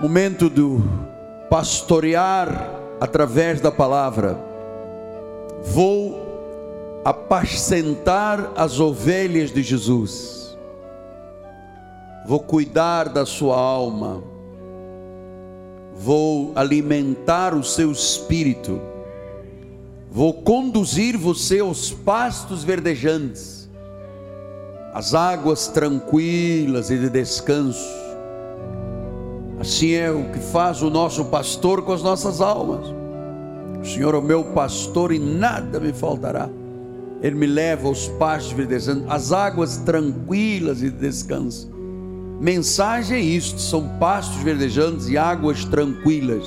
momento do pastorear através da palavra. Vou apacentar as ovelhas de Jesus. Vou cuidar da sua alma. Vou alimentar o seu espírito. Vou conduzir você aos pastos verdejantes, às águas tranquilas e de descanso Assim é o que faz o nosso pastor com as nossas almas. O Senhor é o meu pastor e nada me faltará. Ele me leva aos pastos verdejantes, às águas tranquilas e de descanso. Mensagem é isto: são pastos verdejantes e águas tranquilas.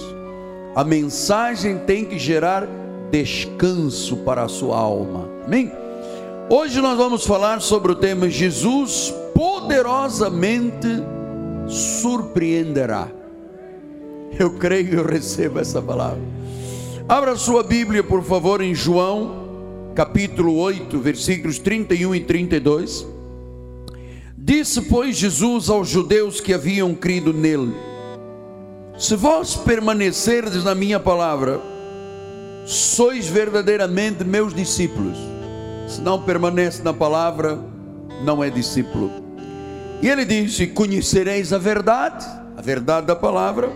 A mensagem tem que gerar descanso para a sua alma. Amém? Hoje nós vamos falar sobre o tema Jesus poderosamente surpreenderá. Eu creio que eu recebo essa palavra. Abra sua Bíblia, por favor, em João, capítulo 8, versículos 31 e 32. Disse, pois, Jesus aos judeus que haviam crido nele: Se vós permanecerdes na minha palavra, sois verdadeiramente meus discípulos. Se não permanece na palavra, não é discípulo. E ele disse: Conhecereis a verdade, a verdade da palavra,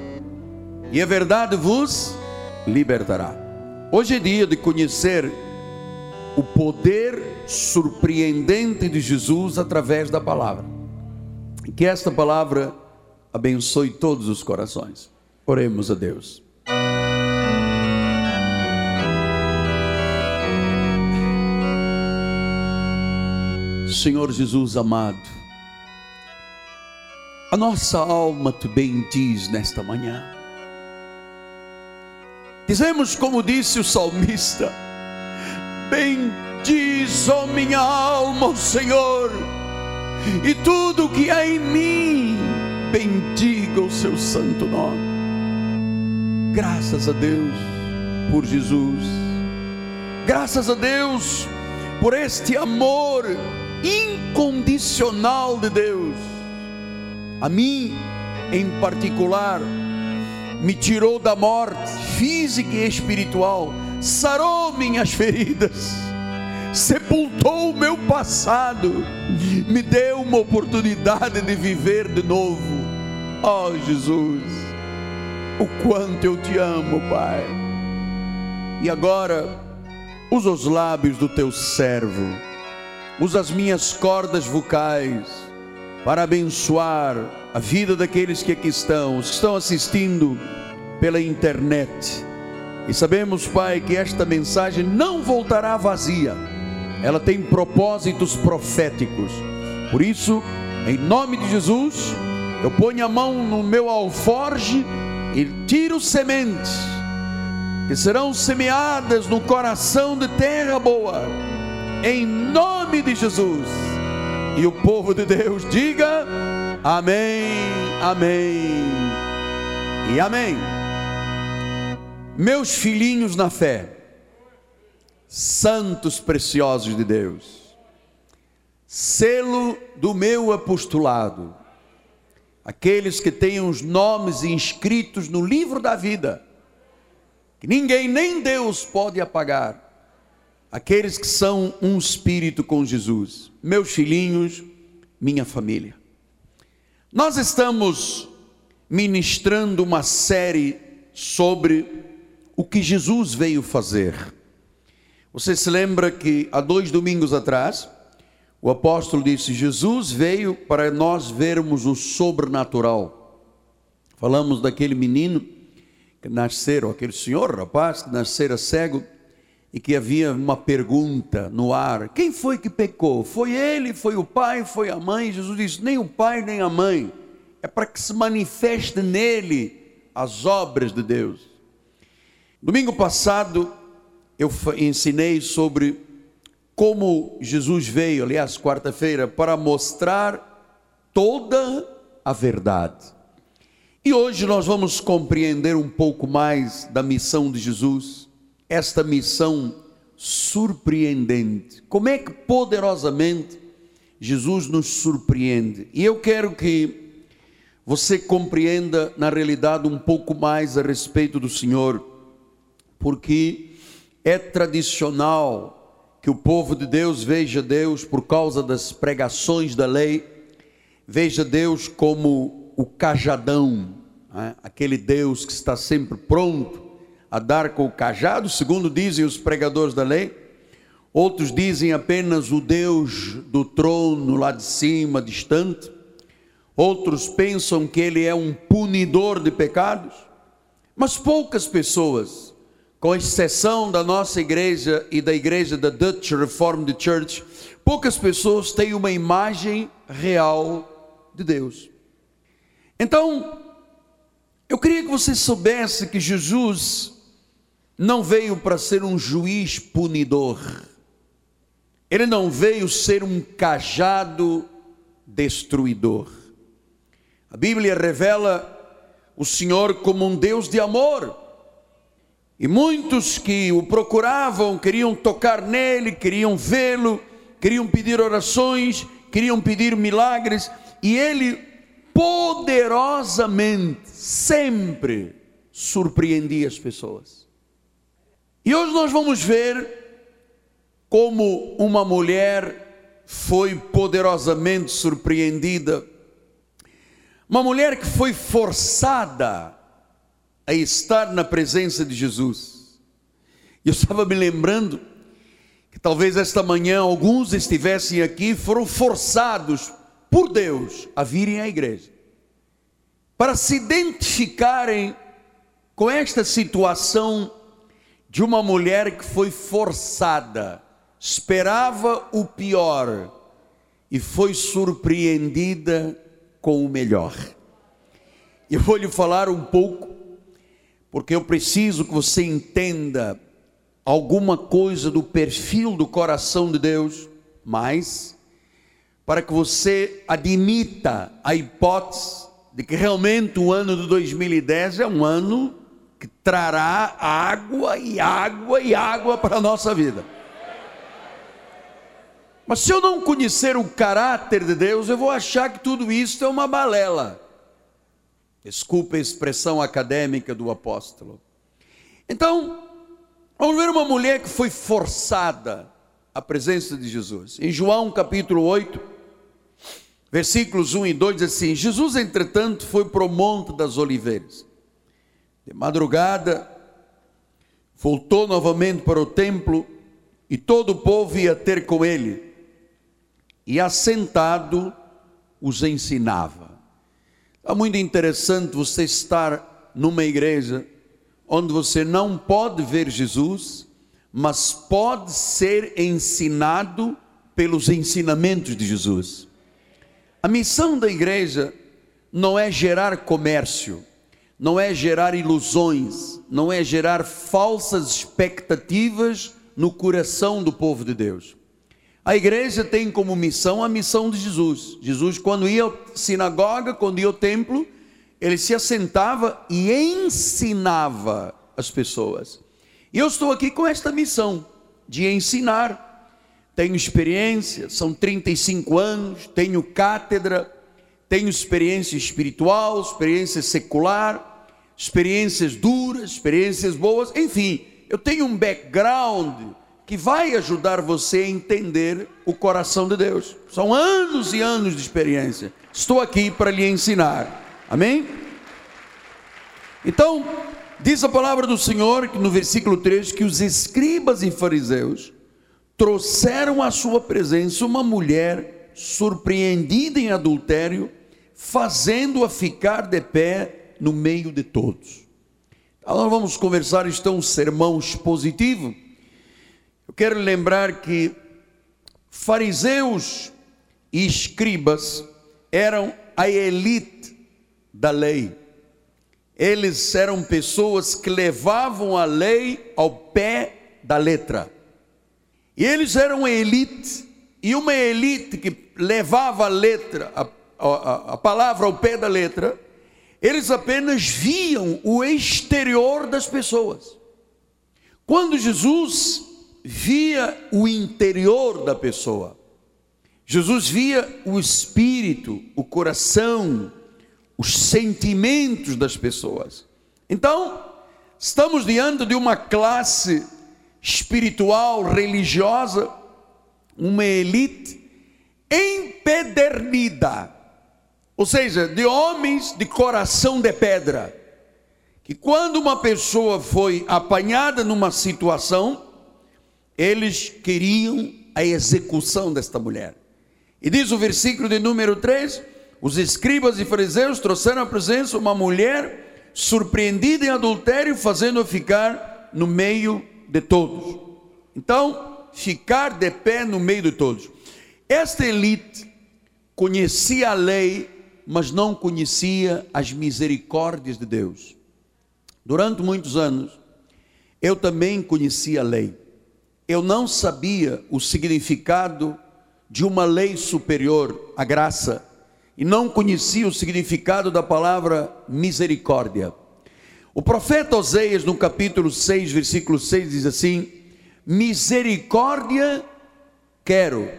e a verdade vos libertará. Hoje é dia de conhecer o poder surpreendente de Jesus através da palavra. Que esta palavra abençoe todos os corações. Oremos a Deus. Senhor Jesus amado, a nossa alma te bendiz nesta manhã. Dizemos como disse o salmista: Bendiz, ó minha alma, o Senhor, e tudo que há em mim, bendiga o seu santo nome. Graças a Deus por Jesus, graças a Deus por este amor incondicional de Deus a mim em particular, me tirou da morte física e espiritual, sarou minhas feridas, sepultou o meu passado, me deu uma oportunidade de viver de novo. Oh, Jesus, o quanto eu te amo, Pai. E agora, usa os lábios do teu servo, usa as minhas cordas vocais para abençoar a vida daqueles que aqui estão, os que estão assistindo pela internet. E sabemos, Pai, que esta mensagem não voltará vazia, ela tem propósitos proféticos. Por isso, em nome de Jesus, eu ponho a mão no meu alforge e tiro sementes que serão semeadas no coração de terra boa, em nome de Jesus e o povo de Deus diga amém, amém e amém. Meus filhinhos na fé, santos preciosos de Deus, selo do meu apostolado, aqueles que têm os nomes inscritos no livro da vida, que ninguém nem Deus pode apagar aqueles que são um espírito com Jesus, meus filhinhos, minha família. Nós estamos ministrando uma série sobre o que Jesus veio fazer. Você se lembra que há dois domingos atrás, o apóstolo disse: Jesus veio para nós vermos o sobrenatural. Falamos daquele menino que nasceu, aquele senhor, rapaz, que nascera cego e que havia uma pergunta no ar: quem foi que pecou? Foi ele, foi o pai, foi a mãe? Jesus disse: nem o pai, nem a mãe. É para que se manifeste nele as obras de Deus. Domingo passado eu ensinei sobre como Jesus veio, aliás, quarta-feira, para mostrar toda a verdade. E hoje nós vamos compreender um pouco mais da missão de Jesus esta missão surpreendente. Como é que poderosamente Jesus nos surpreende? E eu quero que você compreenda na realidade um pouco mais a respeito do Senhor, porque é tradicional que o povo de Deus veja Deus por causa das pregações da lei, veja Deus como o cajadão, né? aquele Deus que está sempre pronto a dar com o cajado, segundo dizem os pregadores da lei. Outros dizem apenas o Deus do trono lá de cima, distante. Outros pensam que ele é um punidor de pecados. Mas poucas pessoas, com exceção da nossa igreja e da igreja da Dutch Reformed Church, poucas pessoas têm uma imagem real de Deus. Então, eu queria que você soubesse que Jesus não veio para ser um juiz punidor. Ele não veio ser um cajado destruidor. A Bíblia revela o Senhor como um Deus de amor. E muitos que o procuravam queriam tocar nele, queriam vê-lo, queriam pedir orações, queriam pedir milagres, e ele poderosamente sempre surpreendia as pessoas. E hoje nós vamos ver como uma mulher foi poderosamente surpreendida, uma mulher que foi forçada a estar na presença de Jesus. Eu estava me lembrando que talvez esta manhã alguns estivessem aqui foram forçados por Deus a virem à igreja para se identificarem com esta situação de uma mulher que foi forçada esperava o pior e foi surpreendida com o melhor. Eu vou lhe falar um pouco, porque eu preciso que você entenda alguma coisa do perfil do coração de Deus, mas para que você admita a hipótese de que realmente o ano de 2010 é um ano que trará água e água e água para a nossa vida. Mas se eu não conhecer o caráter de Deus, eu vou achar que tudo isso é uma balela. Desculpe a expressão acadêmica do apóstolo. Então, vamos ver uma mulher que foi forçada à presença de Jesus. Em João capítulo 8, versículos 1 e 2 diz assim: Jesus, entretanto, foi para o Monte das Oliveiras. De madrugada, voltou novamente para o templo e todo o povo ia ter com ele e assentado os ensinava. É muito interessante você estar numa igreja onde você não pode ver Jesus, mas pode ser ensinado pelos ensinamentos de Jesus. A missão da igreja não é gerar comércio, não é gerar ilusões, não é gerar falsas expectativas no coração do povo de Deus. A igreja tem como missão a missão de Jesus. Jesus, quando ia à sinagoga, quando ia ao templo, ele se assentava e ensinava as pessoas. E eu estou aqui com esta missão de ensinar. Tenho experiência, são 35 anos, tenho cátedra, tenho experiência espiritual, experiência secular, experiências duras, experiências boas, enfim, eu tenho um background que vai ajudar você a entender o coração de Deus. São anos e anos de experiência. Estou aqui para lhe ensinar. Amém? Então, diz a palavra do Senhor no versículo 3 que os escribas e fariseus trouxeram à sua presença uma mulher surpreendida em adultério, fazendo-a ficar de pé no meio de todos. Então, nós vamos conversar, então, um sermão expositivo eu quero lembrar que fariseus e escribas eram a elite da lei. Eles eram pessoas que levavam a lei ao pé da letra. E eles eram a elite, e uma elite que levava a letra, a, a, palavra ao pé da letra, eles apenas viam o exterior das pessoas. Quando Jesus via o interior da pessoa. Jesus via o espírito, o coração, os sentimentos das pessoas. Então, estamos diante de uma classe espiritual, religiosa, uma elite empedernida, ou seja, de homens de coração de pedra, que quando uma pessoa foi apanhada numa situação, eles queriam a execução desta mulher. E diz o versículo de número 3: os escribas e fariseus trouxeram à presença uma mulher surpreendida em adultério, fazendo-a ficar no meio de todos. Então, ficar de pé no meio de todos. Esta elite conhecia a lei, mas não conhecia as misericórdias de Deus. Durante muitos anos, eu também conhecia a lei. Eu não sabia o significado de uma lei superior, a graça, e não conhecia o significado da palavra misericórdia. O profeta Oseias, no capítulo 6, versículo 6, diz assim: Misericórdia quero,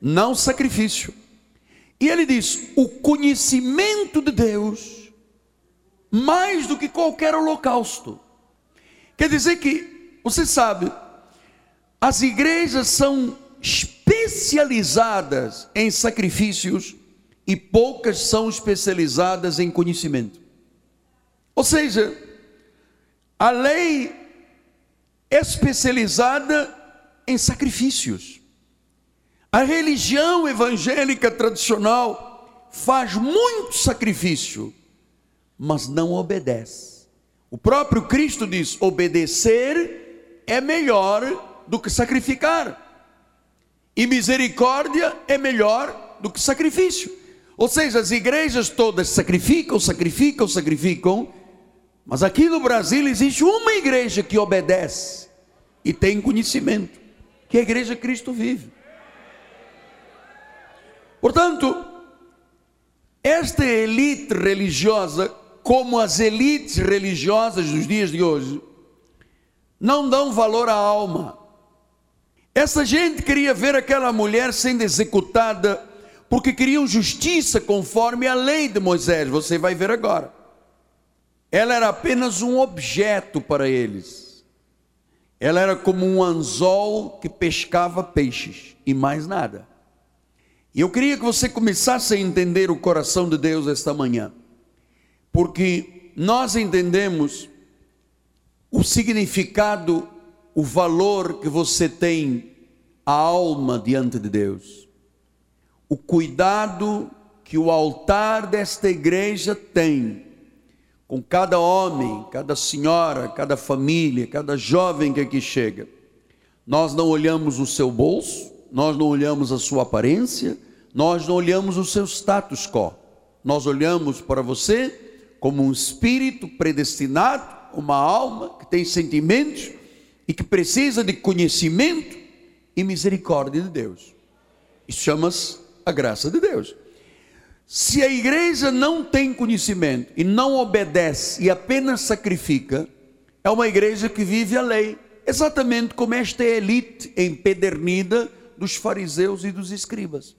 não sacrifício. E ele diz: o conhecimento de Deus, mais do que qualquer holocausto. Quer dizer que, você sabe, as igrejas são especializadas em sacrifícios e poucas são especializadas em conhecimento. Ou seja, a lei é especializada em sacrifícios. A religião evangélica tradicional faz muito sacrifício, mas não obedece. O próprio Cristo diz: obedecer é melhor do que sacrificar, e misericórdia é melhor do que sacrifício. Ou seja, as igrejas todas sacrificam, sacrificam, sacrificam, mas aqui no Brasil existe uma igreja que obedece e tem conhecimento, que é a igreja Cristo vive. Portanto, esta elite religiosa, como as elites religiosas dos dias de hoje, não dão valor à alma. Essa gente queria ver aquela mulher sendo executada porque queriam justiça conforme a lei de Moisés. Você vai ver agora. Ela era apenas um objeto para eles. Ela era como um anzol que pescava peixes e mais nada. E eu queria que você começasse a entender o coração de Deus esta manhã, porque nós entendemos o significado, o valor que você tem a alma diante de Deus, o cuidado que o altar desta igreja tem com cada homem, cada senhora, cada família, cada jovem que aqui chega. Nós não olhamos o seu bolso, nós não olhamos a sua aparência, nós não olhamos o seu status quo, nós olhamos para você como um espírito predestinado, uma alma que tem sentimentos e que precisa de conhecimento e misericórdia de Deus. Isso chama-se a graça de Deus. Se a igreja não tem conhecimento e não obedece e apenas sacrifica, é uma igreja que vive a lei, exatamente como esta elite empedernida dos fariseus e dos escribas.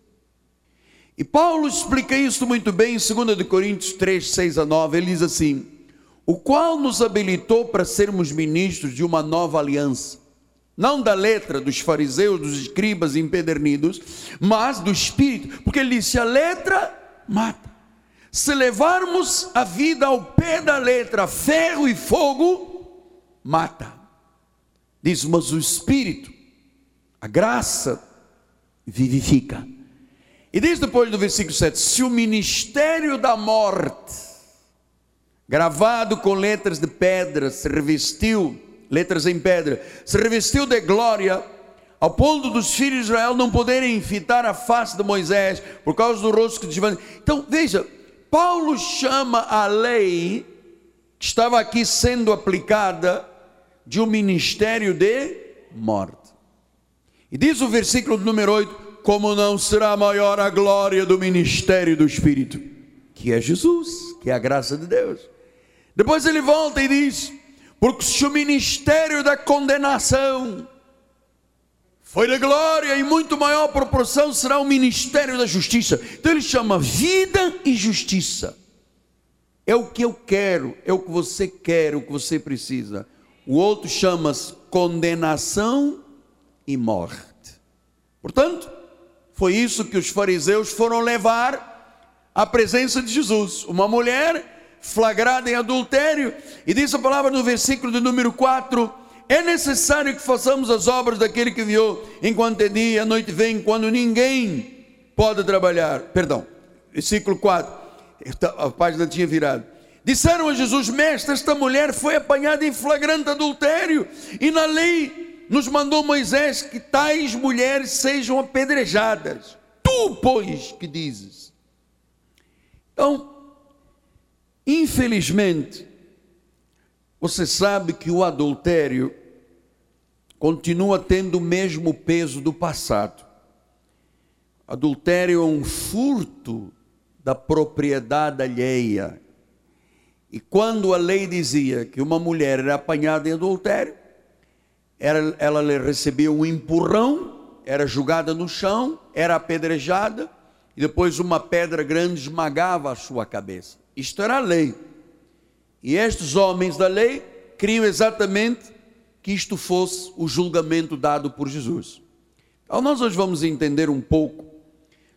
E Paulo explica isso muito bem em 2 Coríntios 3, 6 a 9. Ele diz assim: O qual nos habilitou para sermos ministros de uma nova aliança, não da letra dos fariseus, dos escribas empedernidos, mas do espírito, porque ele disse: a letra mata. Se levarmos a vida ao pé da letra, ferro e fogo, mata. Diz, mas o espírito, a graça, vivifica. E diz depois do versículo 7: se o ministério da morte, gravado com letras de pedra, se revestiu, letras em pedra, se revestiu de glória, ao ponto dos filhos de Israel não poderem fitar a face de Moisés, por causa do rosto que desvanda. Então, veja, Paulo chama a lei que estava aqui sendo aplicada de um ministério de morte. E diz o versículo número 8: como não será maior a glória do ministério do Espírito, que é Jesus, que é a graça de Deus. Depois ele volta e diz: porque se o ministério da condenação foi de glória, em muito maior proporção será o ministério da justiça. Então ele chama vida e justiça. É o que eu quero, é o que você quer, é o que você precisa. O outro chama-se condenação e morte. Portanto, foi isso que os fariseus foram levar à presença de Jesus. Uma mulher flagrada em adultério, e diz a palavra no versículo de número 4: é necessário que façamos as obras daquele que viu, enquanto é dia, a noite vem, quando ninguém pode trabalhar. Perdão, versículo 4, a página tinha virado. Disseram a Jesus, mestre, esta mulher foi apanhada em flagrante adultério, e na lei nos mandou Moisés que tais mulheres sejam apedrejadas. Tu, pois, que dizes? Então, infelizmente, você sabe que o adultério continua tendo o mesmo peso do passado. Adultério é um furto da propriedade alheia. E quando a lei dizia que uma mulher era apanhada em adultério, era, ela recebia um empurrão, era jogada no chão, era apedrejada, e depois uma pedra grande esmagava a sua cabeça. Isto era a lei. E estes homens da lei criam exatamente que isto fosse o julgamento dado por Jesus. Então, nós hoje vamos entender um pouco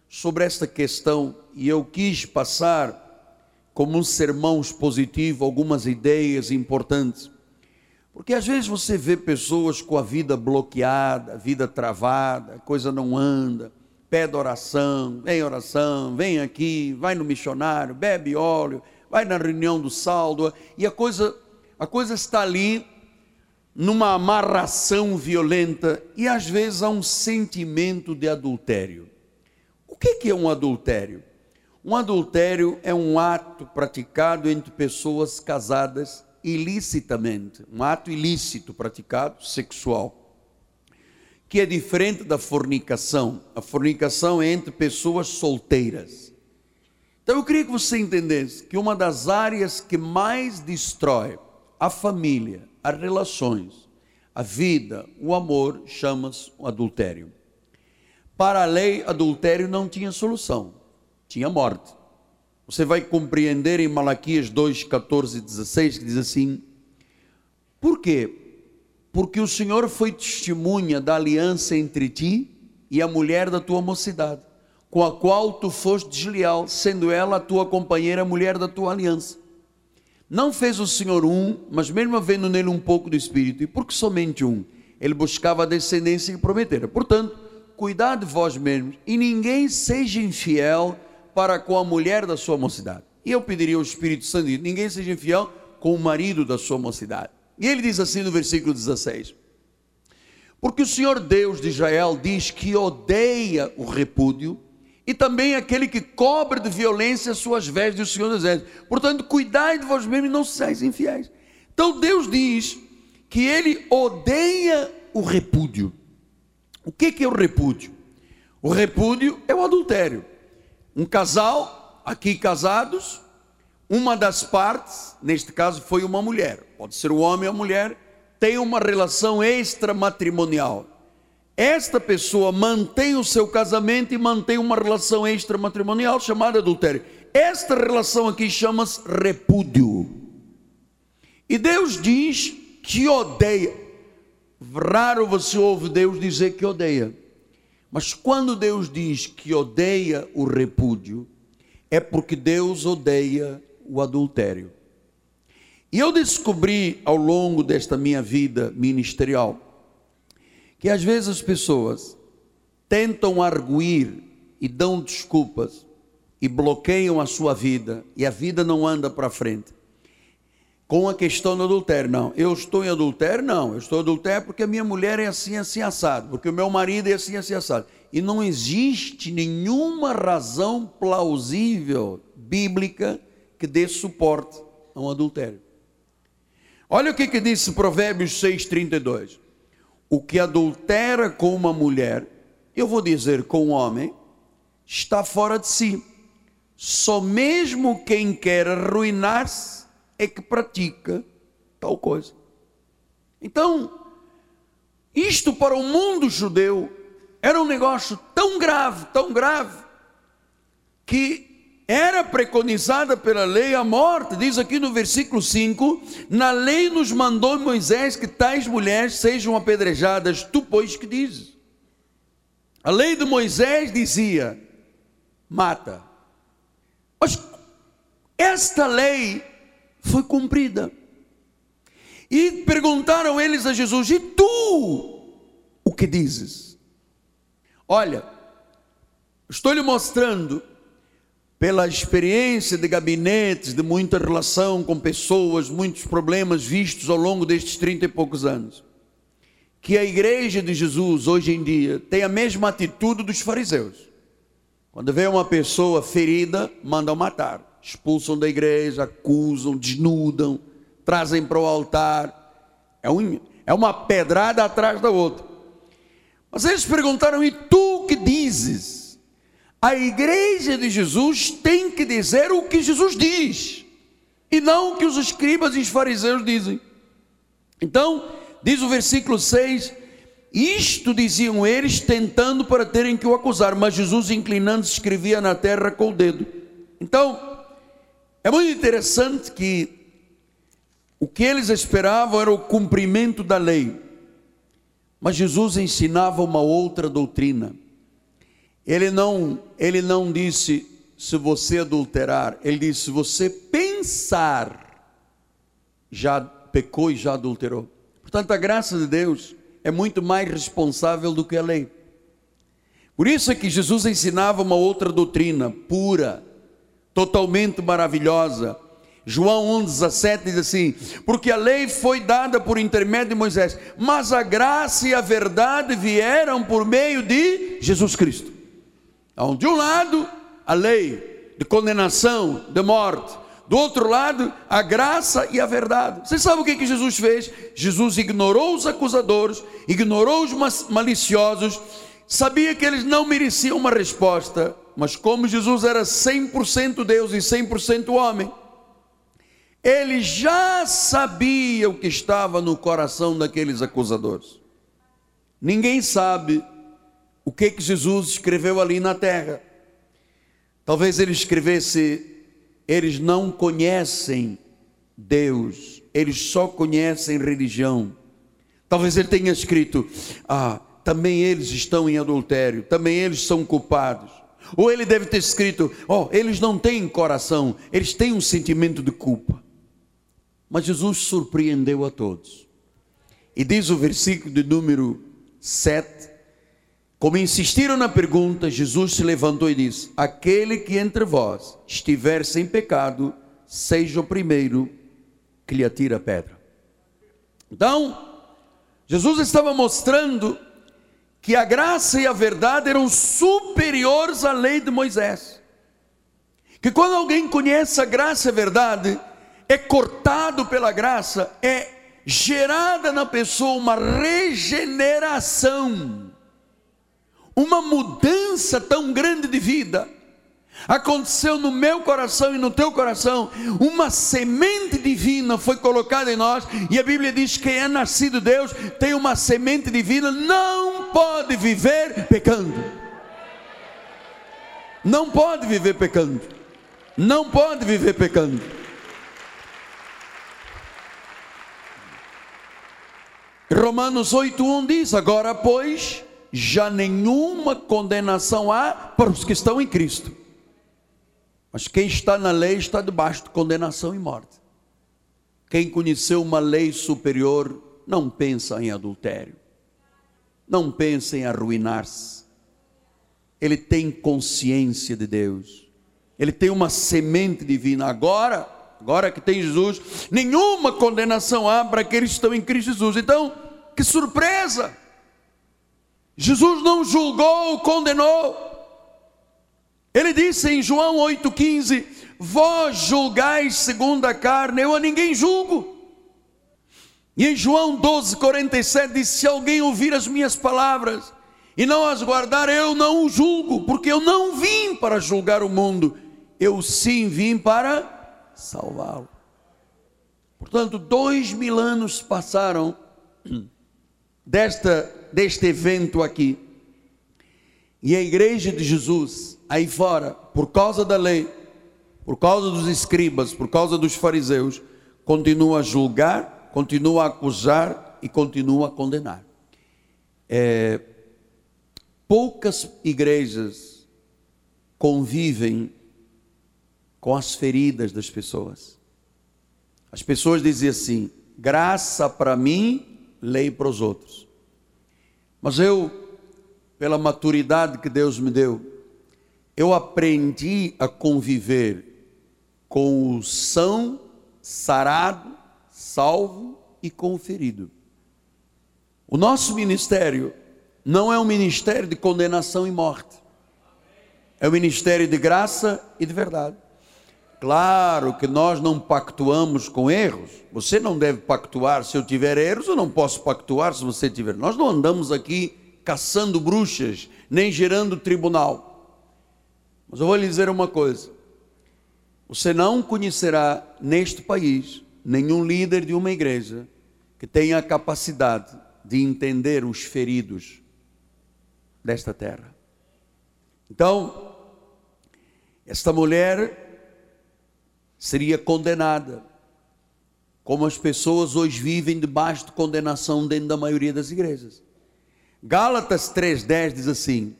sobre esta questão e eu quis passar como um sermão expositivo algumas ideias importantes. Porque às vezes você vê pessoas com a vida bloqueada, vida travada, coisa não anda, pede oração, vem oração, vem aqui, vai no missionário, bebe óleo, vai na reunião do saldo, e a coisa, a coisa está ali numa amarração violenta e às vezes há um sentimento de adultério. O que é um adultério? Um adultério é um ato praticado entre pessoas casadas ilicitamente, um ato ilícito praticado, sexual, que é diferente da fornicação. A fornicação é entre pessoas solteiras. Então eu queria que você entendesse que uma das áreas que mais destrói a família, as relações, a vida, o amor, chama-se adultério. Para a lei, adultério não tinha solução, tinha morte. Você vai compreender em Malaquias 2, 14 e 16, que diz assim: Por quê? Porque o Senhor foi testemunha da aliança entre ti e a mulher da tua mocidade, com a qual tu foste desleal, sendo ela a tua companheira, a mulher da tua aliança. Não fez o Senhor um, mas mesmo havendo nele um pouco do Espírito, e porque somente um, ele buscava a descendência que prometera. Portanto, cuidado de vós mesmos, e ninguém seja infiel para com a mulher da sua mocidade. E eu pediria ao Espírito Santo, ninguém seja infiel com o marido da sua mocidade. E ele diz assim no versículo 16: Porque o Senhor Deus de Israel diz que odeia o repúdio e também aquele que cobre de violência as suas vestes do Senhor dos Exércitos. Portanto, cuidai de vós mesmos e não sejais infiéis. Então Deus diz que ele odeia o repúdio. O que é o repúdio? O repúdio é o adultério. Um casal, aqui casados, uma das partes, neste caso foi uma mulher, pode ser o homem ou a mulher, tem uma relação extramatrimonial esta pessoa mantém o seu casamento e mantém uma relação extramatrimonial chamada adultério. Esta relação aqui chama-se repúdio. E Deus diz que odeia. Raro você ouve Deus dizer que odeia. Mas quando Deus diz que odeia o repúdio, é porque Deus odeia o adultério. E eu descobri ao longo desta minha vida ministerial que às vezes as pessoas tentam arguir e dão desculpas e bloqueiam a sua vida e a vida não anda para frente. Com a questão do adultério, não. Eu estou em adultério? Não. Eu estou em adultério porque a minha mulher é assim, assim, assado. Porque o meu marido é assim, assim, assado. E não existe nenhuma razão plausível, bíblica, que dê suporte a um adultério. Olha o que, que disse Provérbios 6,32 o que adultera com uma mulher, eu vou dizer com um homem, está fora de si. Só mesmo quem quer arruinar-se é que pratica tal coisa. Então, isto para o mundo judeu era um negócio tão grave, tão grave, que era preconizada pela lei a morte. Diz aqui no versículo 5: Na lei nos mandou Moisés que tais mulheres sejam apedrejadas, tu, pois, que dizes? A lei de Moisés dizia: mata. Mas esta lei foi cumprida. E perguntaram eles a Jesus: E tu, o que dizes? Olha, estou lhe mostrando, pela experiência de gabinetes, de muita relação com pessoas, muitos problemas vistos ao longo destes trinta e poucos anos, que a igreja de Jesus, hoje em dia, tem a mesma atitude dos fariseus. Quando vê uma pessoa ferida, mandam matar, expulsam da igreja, acusam, desnudam trazem para o altar. É, um, é uma pedrada atrás da outra. Mas eles perguntaram: e tu que dizes? A igreja de Jesus tem que dizer o que Jesus diz, e não o que os escribas e os fariseus dizem. Então, diz o versículo 6: Isto diziam eles, tentando para terem que o acusar, mas Jesus, inclinando-se, escrevia na terra com o dedo. Então, é muito interessante que o que eles esperavam era o cumprimento da lei. Mas Jesus ensinava uma outra doutrina. Ele não, ele não disse se você adulterar, ele disse se você pensar já pecou e já adulterou. Portanto, a graça de Deus é muito mais responsável do que a lei. Por isso é que Jesus ensinava uma outra doutrina pura, totalmente maravilhosa, João 1,17 diz assim: Porque a lei foi dada por intermédio de Moisés, mas a graça e a verdade vieram por meio de Jesus Cristo. Então, de um lado, a lei de condenação, de morte, do outro lado, a graça e a verdade. Você sabe o que, que Jesus fez? Jesus ignorou os acusadores, ignorou os maliciosos, sabia que eles não mereciam uma resposta, mas como Jesus era 100% Deus e 100% homem, ele já sabia o que estava no coração daqueles acusadores. Ninguém sabe o que, que Jesus escreveu ali na terra. Talvez ele escrevesse: eles não conhecem Deus, eles só conhecem religião. Talvez ele tenha escrito: ah, também eles estão em adultério, também eles são culpados. Ou ele deve ter escrito: ó, oh, eles não têm coração, eles têm um sentimento de culpa. Mas Jesus surpreendeu a todos. E diz o versículo de número 7: Como insistiram na pergunta, Jesus se levantou e disse: Aquele que entre vós estiver sem pecado, seja o primeiro que lhe atira a pedra. Então, Jesus estava mostrando que a graça e a verdade eram superiores à lei de Moisés. Que quando alguém conhece a graça e a verdade, é cortado pela graça, é gerada na pessoa uma regeneração, uma mudança tão grande de vida. Aconteceu no meu coração e no teu coração, uma semente divina foi colocada em nós, e a Bíblia diz que quem é nascido de Deus tem uma semente divina, não pode viver pecando. Não pode viver pecando. Não pode viver pecando. Romanos 8:1 diz: Agora, pois, já nenhuma condenação há para os que estão em Cristo. Mas quem está na lei está debaixo de condenação e morte. Quem conheceu uma lei superior não pensa em adultério, não pensa em arruinar-se. Ele tem consciência de Deus, ele tem uma semente divina. Agora, agora que tem Jesus, nenhuma condenação há para aqueles que estão em Cristo Jesus. Então, que surpresa! Jesus não julgou, condenou. Ele disse em João 8,15: Vós julgais segundo a carne, eu a ninguém julgo. E em João 12,47 diz: Se alguém ouvir as minhas palavras e não as guardar, eu não o julgo, porque eu não vim para julgar o mundo, eu sim vim para salvá-lo. Portanto, dois mil anos passaram desta, deste evento aqui, e a igreja de Jesus, aí fora, por causa da lei, por causa dos escribas, por causa dos fariseus, continua a julgar, continua a acusar e continua a condenar. É, poucas igrejas convivem com as feridas das pessoas. As pessoas dizem assim: graça para mim, lei para os outros. Mas eu, pela maturidade que Deus me deu, eu aprendi a conviver com o são, sarado, salvo e com o ferido. O nosso ministério não é um ministério de condenação e morte, é um ministério de graça e de verdade. Claro que nós não pactuamos com erros. Você não deve pactuar se eu tiver erros, eu não posso pactuar se você tiver. Nós não andamos aqui caçando bruxas, nem gerando tribunal. Mas eu vou lhe dizer uma coisa: você não conhecerá neste país nenhum líder de uma igreja que tenha a capacidade de entender os feridos desta terra. Então, esta mulher seria condenada. Como as pessoas hoje vivem debaixo de condenação dentro da maioria das igrejas. Gálatas 3,10 diz assim: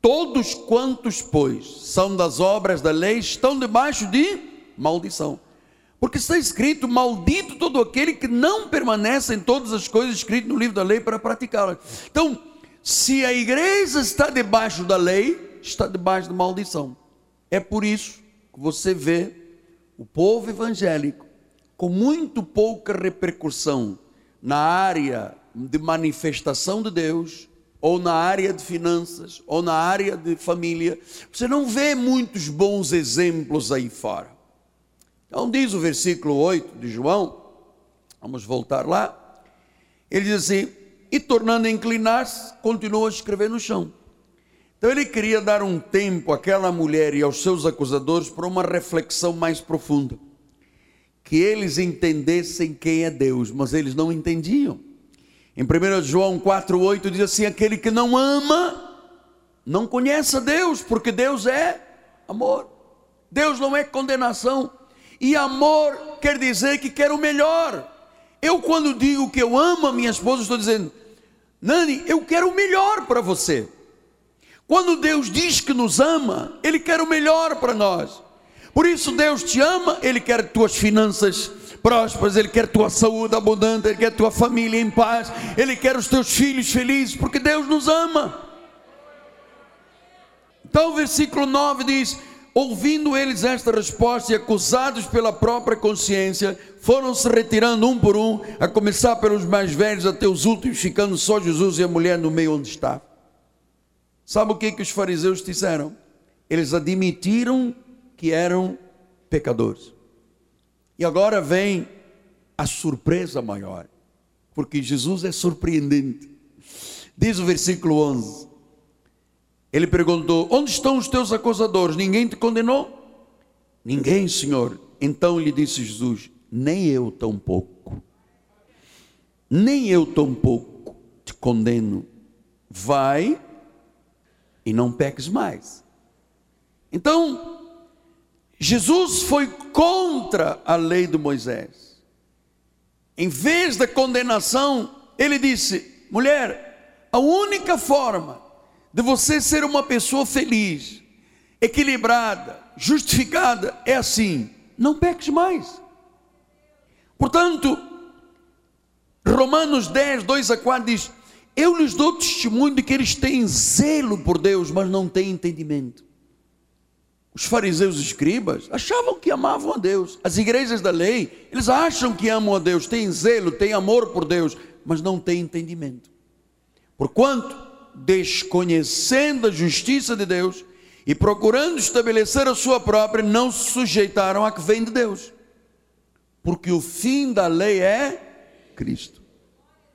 Todos quantos, pois, são das obras da lei, estão debaixo de maldição. Porque está escrito: Maldito todo aquele que não permanece em todas as coisas escritas no livro da lei para praticá-las. Então, se a igreja está debaixo da lei, está debaixo de maldição. É por isso que você vê o povo evangélico, com muito pouca repercussão na área de manifestação de Deus, ou na área de finanças, ou na área de família, você não vê muitos bons exemplos aí fora. Então, diz o versículo 8 de João, vamos voltar lá. Ele diz assim: E tornando a inclinar-se, continuou a escrever no chão. Então ele queria dar um tempo àquela mulher e aos seus acusadores para uma reflexão mais profunda. Que eles entendessem quem é Deus, mas eles não entendiam. Em 1 João 4,8 diz assim: aquele que não ama, não conhece a Deus, porque Deus é amor. Deus não é condenação. E amor quer dizer que quer o melhor. Eu, quando digo que eu amo a minha esposa, estou dizendo, Nani, eu quero o melhor para você. Quando Deus diz que nos ama, Ele quer o melhor para nós. Por isso Deus te ama, Ele quer tuas finanças prósperas, Ele quer tua saúde abundante, Ele quer tua família em paz, Ele quer os teus filhos felizes, porque Deus nos ama. Então o versículo 9 diz: Ouvindo eles esta resposta e acusados pela própria consciência, foram se retirando um por um, a começar pelos mais velhos até os últimos, ficando só Jesus e a mulher no meio onde estava. Sabe o que, que os fariseus disseram? Eles admitiram que eram pecadores. E agora vem a surpresa maior, porque Jesus é surpreendente. Diz o versículo 11: Ele perguntou: Onde estão os teus acusadores? Ninguém te condenou? Ninguém, Senhor. Então lhe disse Jesus: Nem eu tampouco. Nem eu tampouco te condeno. Vai e não peques mais. Então, Jesus foi contra a lei de Moisés. Em vez da condenação, ele disse: mulher, a única forma de você ser uma pessoa feliz, equilibrada, justificada, é assim: não peques mais. Portanto, Romanos 10, 2 a 4 diz: eu lhes dou testemunho de que eles têm zelo por Deus, mas não têm entendimento. Os fariseus e escribas achavam que amavam a Deus. As igrejas da lei, eles acham que amam a Deus, têm zelo, têm amor por Deus, mas não têm entendimento. Porquanto, desconhecendo a justiça de Deus e procurando estabelecer a sua própria, não se sujeitaram a que vem de Deus. Porque o fim da lei é Cristo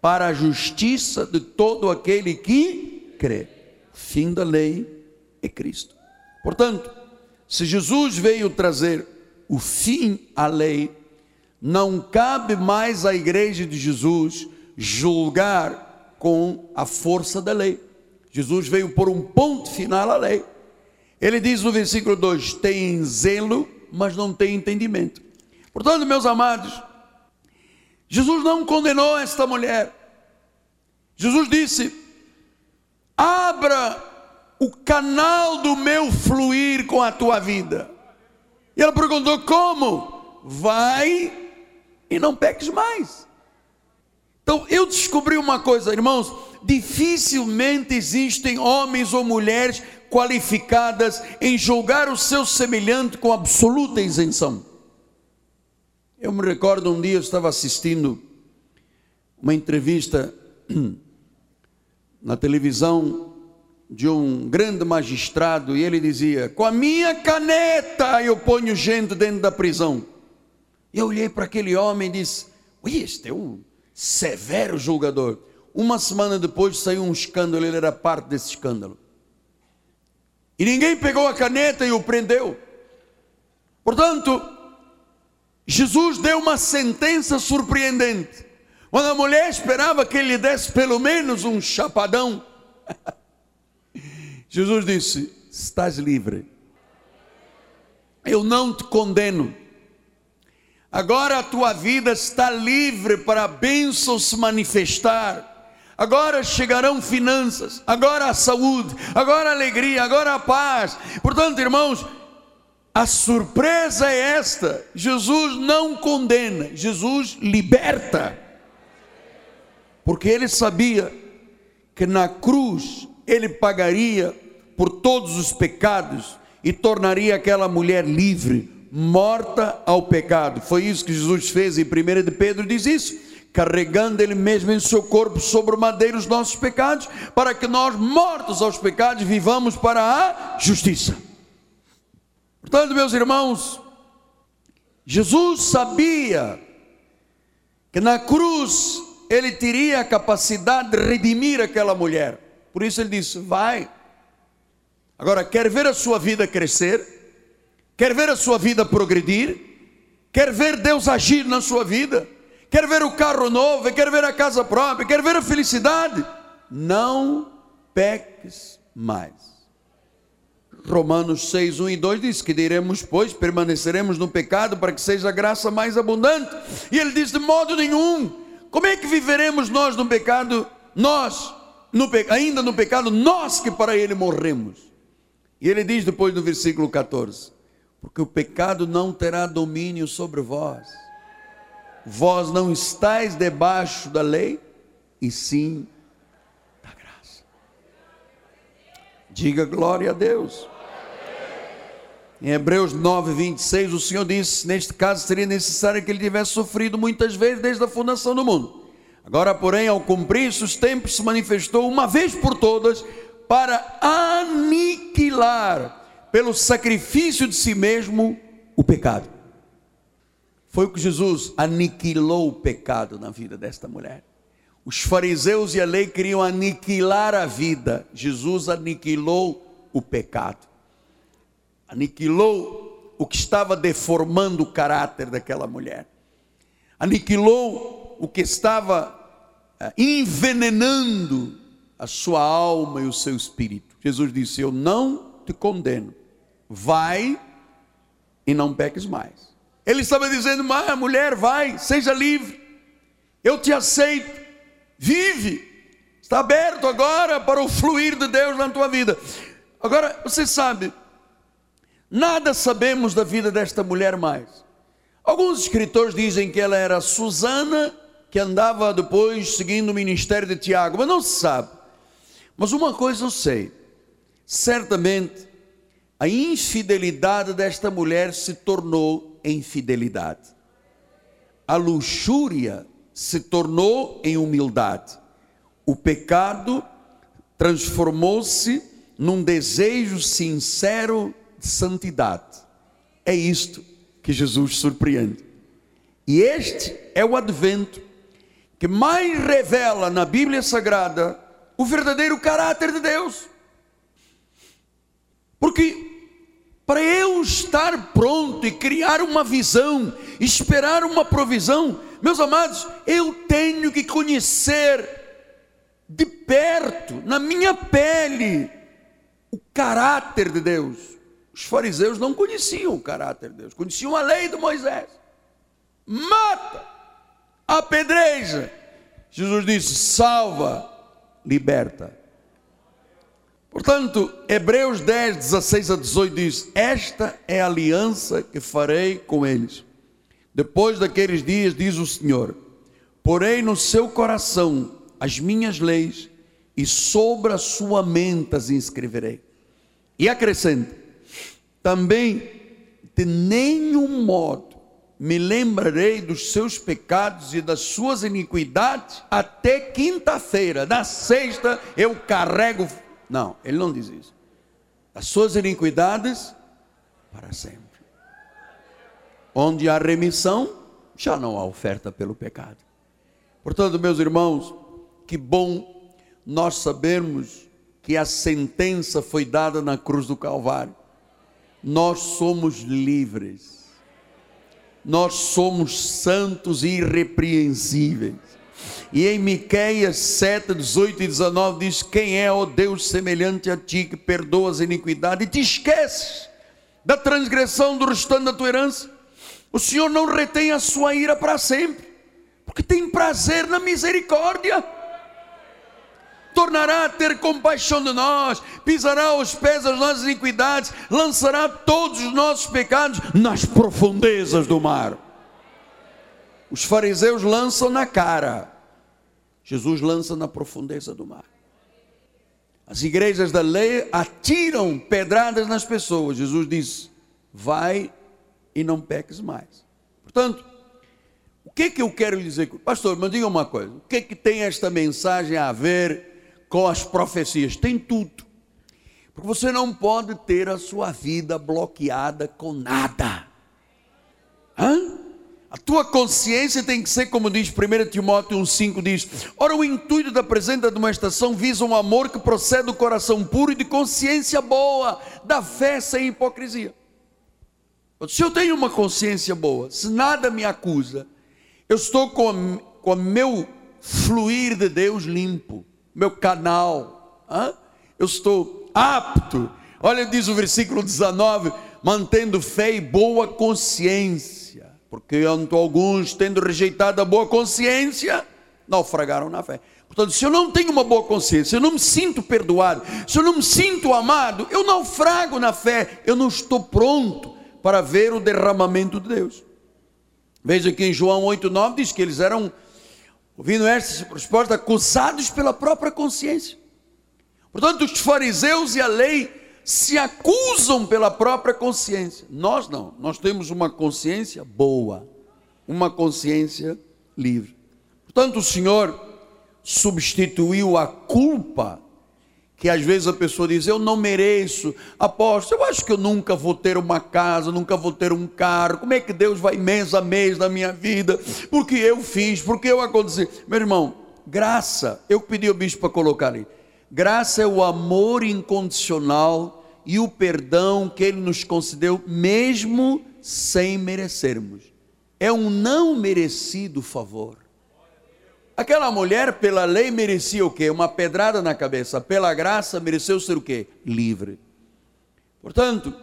para a justiça de todo aquele que crê. Fim da lei é Cristo. Portanto, se Jesus veio trazer o fim à lei, não cabe mais à igreja de Jesus julgar com a força da lei. Jesus veio por um ponto final à lei. Ele diz no versículo 2: tem zelo, mas não têm entendimento. Portanto, meus amados, Jesus não condenou esta mulher. Jesus disse: abra o canal do meu fluir com a tua vida. E ela perguntou: como? Vai e não peques mais. Então eu descobri uma coisa, irmãos: dificilmente existem homens ou mulheres qualificadas em julgar o seu semelhante com absoluta isenção. Eu me recordo um dia eu estava assistindo uma entrevista na televisão de um grande magistrado e ele dizia: Com a minha caneta eu ponho gente dentro da prisão. E eu olhei para aquele homem e disse: Ui, este é um severo julgador. Uma semana depois saiu um escândalo, ele era parte desse escândalo. E ninguém pegou a caneta e o prendeu. Portanto, Jesus deu uma sentença surpreendente. Quando a mulher esperava que ele desse pelo menos um chapadão, Jesus disse: Estás livre. Eu não te condeno. Agora a tua vida está livre para a bênção se manifestar agora chegarão finanças, agora a saúde, agora a alegria, agora a paz. Portanto, irmãos, a surpresa é esta: Jesus não condena, Jesus liberta. Porque ele sabia que na cruz ele pagaria por todos os pecados e tornaria aquela mulher livre, morta ao pecado. Foi isso que Jesus fez em 1 de Pedro diz isso carregando Ele mesmo em seu corpo sobre o madeiro os nossos pecados, para que nós, mortos aos pecados, vivamos para a justiça. Portanto, meus irmãos, Jesus sabia que na cruz ele teria a capacidade de redimir aquela mulher. Por isso ele disse: Vai. Agora, quer ver a sua vida crescer? Quer ver a sua vida progredir? Quer ver Deus agir na sua vida? quer ver o carro novo, quer ver a casa própria, quer ver a felicidade. Não peques mais. Romanos 6, 1 e 2 diz que diremos, pois, permaneceremos no pecado para que seja a graça mais abundante. E ele diz: de modo nenhum. Como é que viveremos nós no pecado? Nós, no ainda no pecado, nós que para ele morremos. E ele diz depois no versículo 14: porque o pecado não terá domínio sobre vós vós não estáis debaixo da lei, e sim da graça. Diga glória a Deus. Em Hebreus 9, 26, o Senhor disse: Neste caso seria necessário que ele tivesse sofrido muitas vezes desde a fundação do mundo. Agora, porém, ao cumprir-se os tempos, se manifestou uma vez por todas para aniquilar, pelo sacrifício de si mesmo, o pecado. Foi o que Jesus aniquilou o pecado na vida desta mulher. Os fariseus e a lei queriam aniquilar a vida. Jesus aniquilou o pecado. Aniquilou o que estava deformando o caráter daquela mulher. Aniquilou o que estava eh, envenenando a sua alma e o seu espírito. Jesus disse: Eu não te condeno. Vai e não peques mais. Ele estava dizendo: mas mulher, vai, seja livre, eu te aceito, vive, está aberto agora para o fluir de Deus na tua vida. Agora, você sabe, nada sabemos da vida desta mulher mais. Alguns escritores dizem que ela era Susana, que andava depois seguindo o ministério de Tiago, mas não se sabe. Mas uma coisa eu sei, certamente a infidelidade desta mulher se tornou em fidelidade. A luxúria se tornou em humildade. O pecado transformou-se num desejo sincero de santidade. É isto que Jesus surpreende. E este é o advento que mais revela na Bíblia Sagrada o verdadeiro caráter de Deus. Porque para eu estar pronto e criar uma visão, esperar uma provisão, meus amados, eu tenho que conhecer de perto, na minha pele, o caráter de Deus. Os fariseus não conheciam o caráter de Deus, conheciam a lei de Moisés. Mata, apedreja. Jesus disse: salva, liberta. Portanto, Hebreus 10, 16 a 18 diz: Esta é a aliança que farei com eles. Depois daqueles dias, diz o Senhor: Porei no seu coração as minhas leis e sobre a sua mente as inscreverei. E acrescenta: Também de nenhum modo me lembrarei dos seus pecados e das suas iniquidades até quinta-feira. Na sexta eu carrego. Não, ele não diz isso. As suas iniquidades para sempre. Onde há remissão, já não há oferta pelo pecado. Portanto, meus irmãos, que bom nós sabermos que a sentença foi dada na cruz do Calvário. Nós somos livres nós somos santos e irrepreensíveis. E em Miqueias 7, 18 e 19 diz: Quem é, ó Deus, semelhante a ti, que perdoa as iniquidades e te esqueces da transgressão do restante da tua herança? O Senhor não retém a sua ira para sempre, porque tem prazer na misericórdia tornará a ter compaixão de nós, pisará aos pés as nossas iniquidades, lançará todos os nossos pecados nas profundezas do mar. Os fariseus lançam na cara, Jesus lança na profundeza do mar. As igrejas da lei atiram pedradas nas pessoas. Jesus diz: vai e não peques mais. Portanto, o que, que eu quero dizer? Pastor, me diga uma coisa: o que, que tem esta mensagem a ver com as profecias, tem tudo. Porque você não pode ter a sua vida bloqueada com nada. Hã? A tua consciência tem que ser, como diz 1 Timóteo 1,5: diz: Ora, o intuito da presente demonstração visa um amor que procede do coração puro e de consciência boa, da fé sem hipocrisia. Se eu tenho uma consciência boa, se nada me acusa, eu estou com, o meu fluir de Deus limpo meu canal. Hã? Eu estou apto. Olha, diz o versículo 19: mantendo fé e boa consciência. Porque alguns, tendo rejeitado a boa consciência, naufragaram na fé. Portanto, se eu não tenho uma boa consciência, se eu não me sinto perdoado, se eu não me sinto amado, eu naufrago na fé, eu não estou pronto para ver o derramamento de Deus. Veja que em João 8,9 diz que eles eram ouvindo esta resposta, acusados pela própria consciência. Portanto, os fariseus e a lei se acusam pela própria consciência. Nós não, nós temos uma consciência boa, uma consciência livre. Portanto, o Senhor substituiu a culpa que às vezes a pessoa diz: Eu não mereço, aposto, eu acho que eu nunca vou ter uma casa, nunca vou ter um carro. Como é que Deus vai mês a mês na minha vida? Porque eu fiz, porque eu aconteci. Meu irmão, graça, eu pedi ao bispo para colocar ali. Graça é o amor incondicional e o perdão que ele nos concedeu, mesmo sem merecermos. É um não merecido favor. Aquela mulher, pela lei, merecia o quê? Uma pedrada na cabeça. Pela graça, mereceu ser o quê? Livre. Portanto,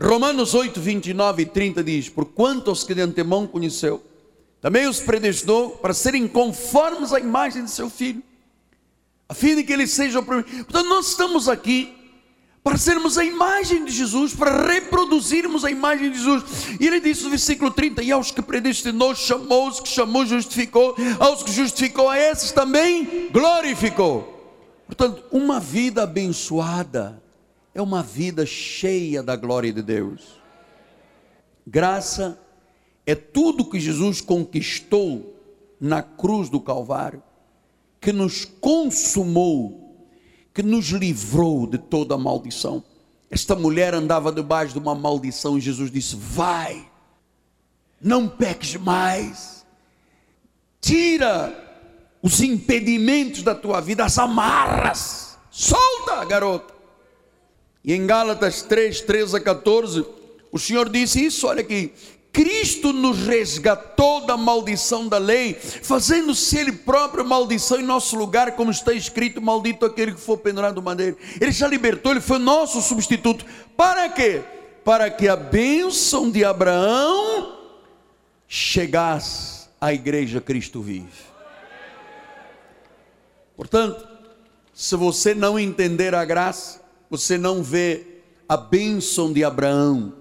Romanos 8, 29 e 30 diz: Por quanto os que de antemão conheceu, também os predestinou para serem conformes à imagem de seu filho, a fim de que eles sejam. Portanto, nós estamos aqui para sermos a imagem de Jesus, para reproduzirmos a imagem de Jesus. E ele disse no versículo 30: E aos que predestinou, chamou, os que chamou, justificou, aos que justificou, a esses também glorificou. Portanto, uma vida abençoada é uma vida cheia da glória de Deus. Graça é tudo que Jesus conquistou na cruz do Calvário, que nos consumou que nos livrou de toda maldição. Esta mulher andava debaixo de uma maldição e Jesus disse: Vai, não peques mais, tira os impedimentos da tua vida, as amarras, solta, garota. E em Gálatas 3, 13 a 14, o Senhor disse isso: olha aqui, Cristo nos resgatou da maldição da lei, fazendo-se Ele próprio maldição em nosso lugar, como está escrito: Maldito aquele que for pendurado madeira. Ele já libertou, Ele foi nosso substituto. Para quê? Para que a bênção de Abraão chegasse à igreja Cristo vive. Portanto, se você não entender a graça, você não vê a bênção de Abraão,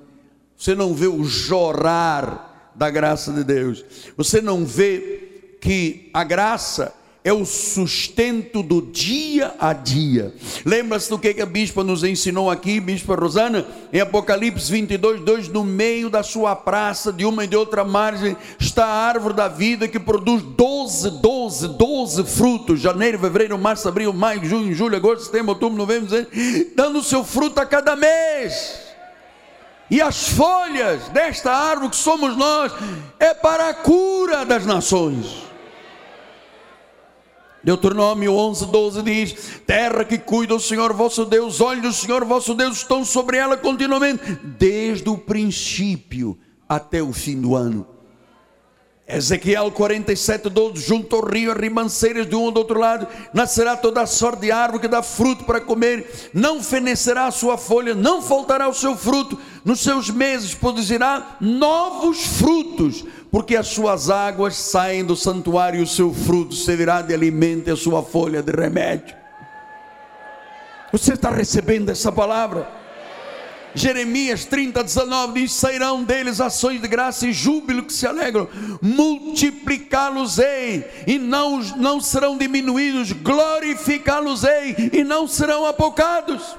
você não vê o jorrar da graça de Deus, você não vê que a graça é o sustento do dia a dia. Lembra-se do que a bispa nos ensinou aqui, bispa Rosana, em Apocalipse 22, 2: no meio da sua praça, de uma e de outra margem, está a árvore da vida que produz 12, 12, 12 frutos: janeiro, fevereiro, março, abril, maio, junho, julho, agosto, setembro, outubro, novembro, dezembro, dando seu fruto a cada mês. E as folhas desta árvore que somos nós é para a cura das nações. Deuteronômio 11, 12 diz: Terra que cuida o Senhor vosso Deus, olhos do Senhor vosso Deus estão sobre ela continuamente, desde o princípio até o fim do ano. Ezequiel 47, 12, junto ao rio, as ribanceiras de um ou do outro lado, nascerá toda a sorte de árvore que dá fruto para comer, não fenecerá a sua folha, não faltará o seu fruto, nos seus meses produzirá novos frutos, porque as suas águas saem do santuário e o seu fruto servirá de alimento e a sua folha de remédio. Você está recebendo essa palavra? Jeremias 30, 19 diz: Sairão deles ações de graça e júbilo que se alegram, multiplicá-los-ei e não, não serão diminuídos, glorificá-los-ei e não serão apocados.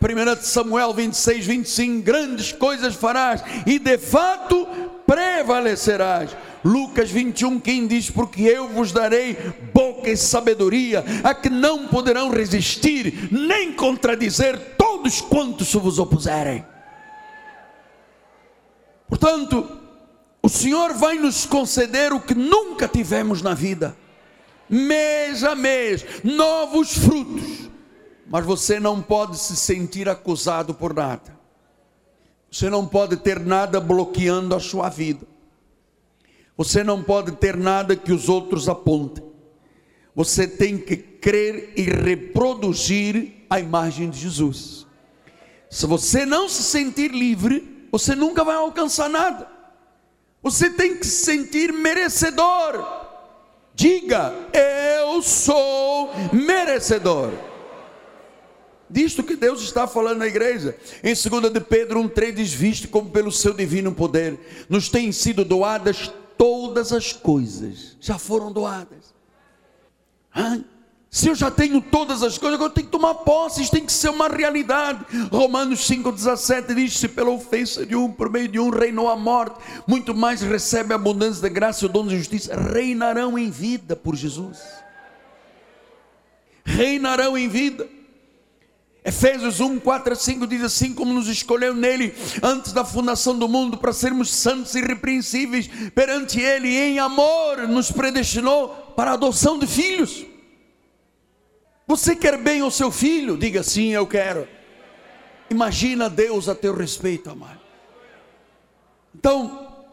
1 Samuel 26, 25: Grandes coisas farás e de fato prevalecerás. Lucas 21, quem diz: Porque eu vos darei boca e sabedoria, a que não poderão resistir, nem contradizer todos quantos se vos opuserem. Portanto, o Senhor vai nos conceder o que nunca tivemos na vida, mês a mês, novos frutos, mas você não pode se sentir acusado por nada, você não pode ter nada bloqueando a sua vida, você não pode ter nada que os outros apontem, você tem que crer e reproduzir a imagem de Jesus. Se você não se sentir livre, você nunca vai alcançar nada. Você tem que se sentir merecedor. Diga, eu sou merecedor. Disto que Deus está falando na igreja. Em 2 de Pedro 1,3 diz: Visto como pelo seu divino poder nos têm sido doadas todas as coisas. Já foram doadas. Hã? Se eu já tenho todas as coisas, eu tenho que tomar posse, isso tem que ser uma realidade. Romanos 5,17 diz: Se pela ofensa de um, por meio de um, reinou a morte, muito mais recebe a abundância da graça e o dom de justiça, reinarão em vida por Jesus. Reinarão em vida. Efésios 1, 4 a 5 diz assim: Como nos escolheu nele antes da fundação do mundo para sermos santos e irrepreensíveis perante ele, em amor nos predestinou para a adoção de filhos você quer bem ao seu filho? Diga sim, eu quero. Imagina Deus a teu respeito, amado. Então,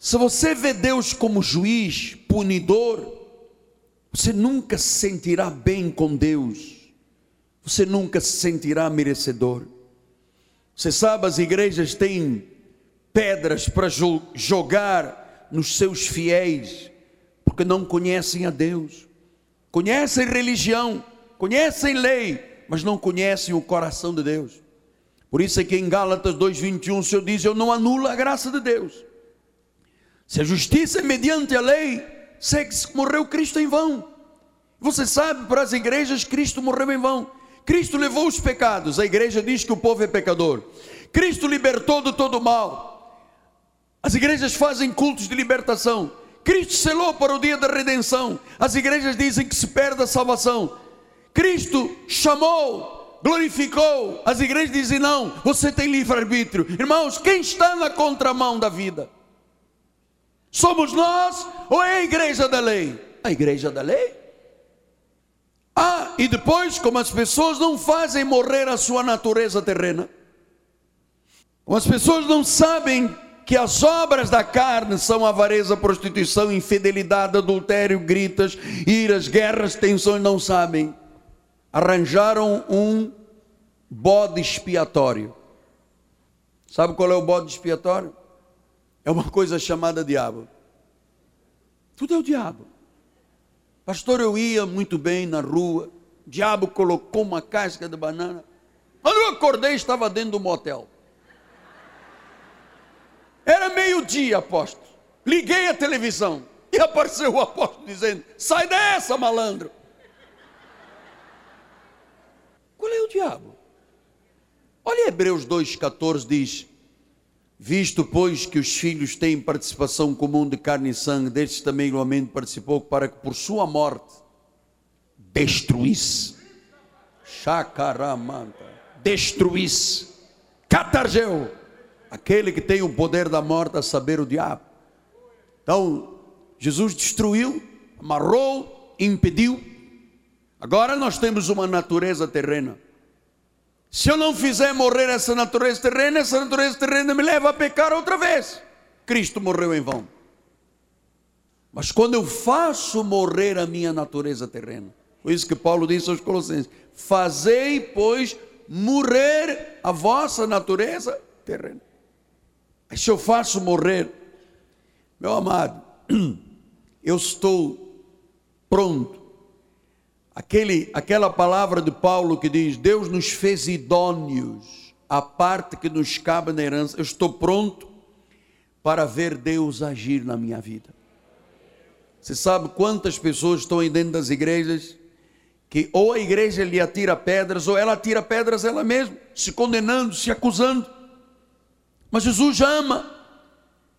se você vê Deus como juiz, punidor, você nunca se sentirá bem com Deus. Você nunca se sentirá merecedor. Você sabe, as igrejas têm pedras para jogar nos seus fiéis, porque não conhecem a Deus, conhecem religião, conhecem lei, mas não conhecem o coração de Deus. Por isso é que em Gálatas 2:21 o Senhor diz: "Eu não anulo a graça de Deus". Se a justiça é mediante a lei, segue-se que morreu Cristo em vão. Você sabe, para as igrejas Cristo morreu em vão. Cristo levou os pecados. A igreja diz que o povo é pecador. Cristo libertou de todo mal. As igrejas fazem cultos de libertação. Cristo selou para o dia da redenção. As igrejas dizem que se perde a salvação. Cristo chamou, glorificou, as igrejas dizem não, você tem livre-arbítrio. Irmãos, quem está na contramão da vida? Somos nós ou é a igreja da lei? A igreja da lei? Ah, e depois, como as pessoas não fazem morrer a sua natureza terrena, como as pessoas não sabem que as obras da carne são avareza, prostituição, infidelidade, adultério, gritas, iras, guerras, tensões, não sabem. Arranjaram um bode expiatório. Sabe qual é o bode expiatório? É uma coisa chamada diabo. Tudo é o diabo. Pastor, eu ia muito bem na rua, o diabo colocou uma casca de banana. Quando eu acordei, estava dentro do motel. Era meio-dia, apóstolo. Liguei a televisão e apareceu o apóstolo dizendo: Sai dessa, malandro. Qual é o diabo? Olha Hebreus 2,14 diz: Visto, pois, que os filhos têm participação comum de carne e sangue, destes também igualmente participou, para que por sua morte destruísse, chacaramanta, destruísse, catargeu, aquele que tem o poder da morte, a saber, o diabo. Então, Jesus destruiu, amarrou, impediu. Agora nós temos uma natureza terrena. Se eu não fizer morrer essa natureza terrena, essa natureza terrena me leva a pecar outra vez. Cristo morreu em vão. Mas quando eu faço morrer a minha natureza terrena, foi isso que Paulo disse aos Colossenses: Fazei, pois, morrer a vossa natureza terrena. Se eu faço morrer, meu amado, eu estou pronto Aquele, aquela palavra de Paulo que diz: Deus nos fez idôneos, a parte que nos cabe na herança. Eu estou pronto para ver Deus agir na minha vida. Você sabe quantas pessoas estão aí dentro das igrejas que ou a igreja lhe atira pedras, ou ela atira pedras ela mesma, se condenando, se acusando. Mas Jesus ama,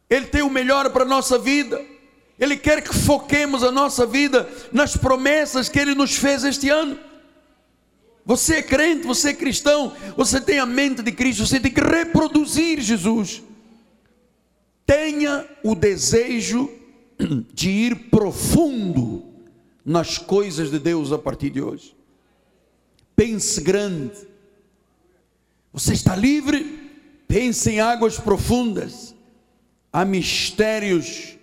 Ele tem o melhor para a nossa vida. Ele quer que foquemos a nossa vida nas promessas que Ele nos fez este ano. Você é crente, você é cristão, você tem a mente de Cristo, você tem que reproduzir Jesus. Tenha o desejo de ir profundo nas coisas de Deus a partir de hoje. Pense grande. Você está livre? Pense em águas profundas. Há mistérios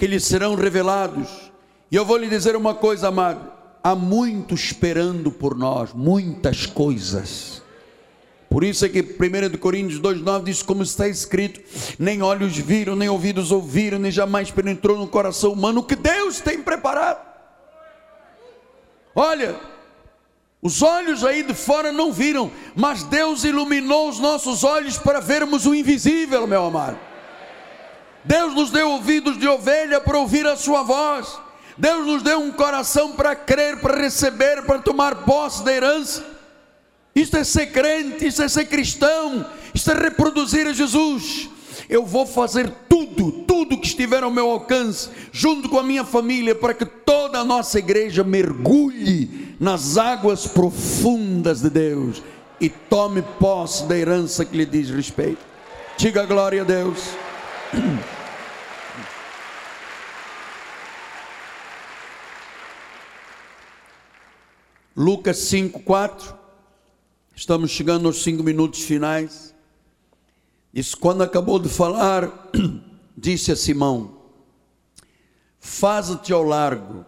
que lhe serão revelados. E eu vou lhe dizer uma coisa, amado: há muito esperando por nós, muitas coisas. Por isso é que 1 Coríntios 2,9 diz: Como está escrito, nem olhos viram, nem ouvidos ouviram, nem jamais penetrou no coração humano o que Deus tem preparado. Olha, os olhos aí de fora não viram, mas Deus iluminou os nossos olhos para vermos o invisível, meu amado. Deus nos deu ouvidos de ovelha para ouvir a sua voz. Deus nos deu um coração para crer, para receber, para tomar posse da herança. Isto é ser crente, isto é ser cristão, isto é reproduzir a Jesus. Eu vou fazer tudo, tudo que estiver ao meu alcance, junto com a minha família, para que toda a nossa igreja mergulhe nas águas profundas de Deus e tome posse da herança que lhe diz respeito. Diga glória a Deus. Lucas 5, 4. Estamos chegando aos cinco minutos finais. Isso quando acabou de falar, disse a Simão: Faze-te ao largo,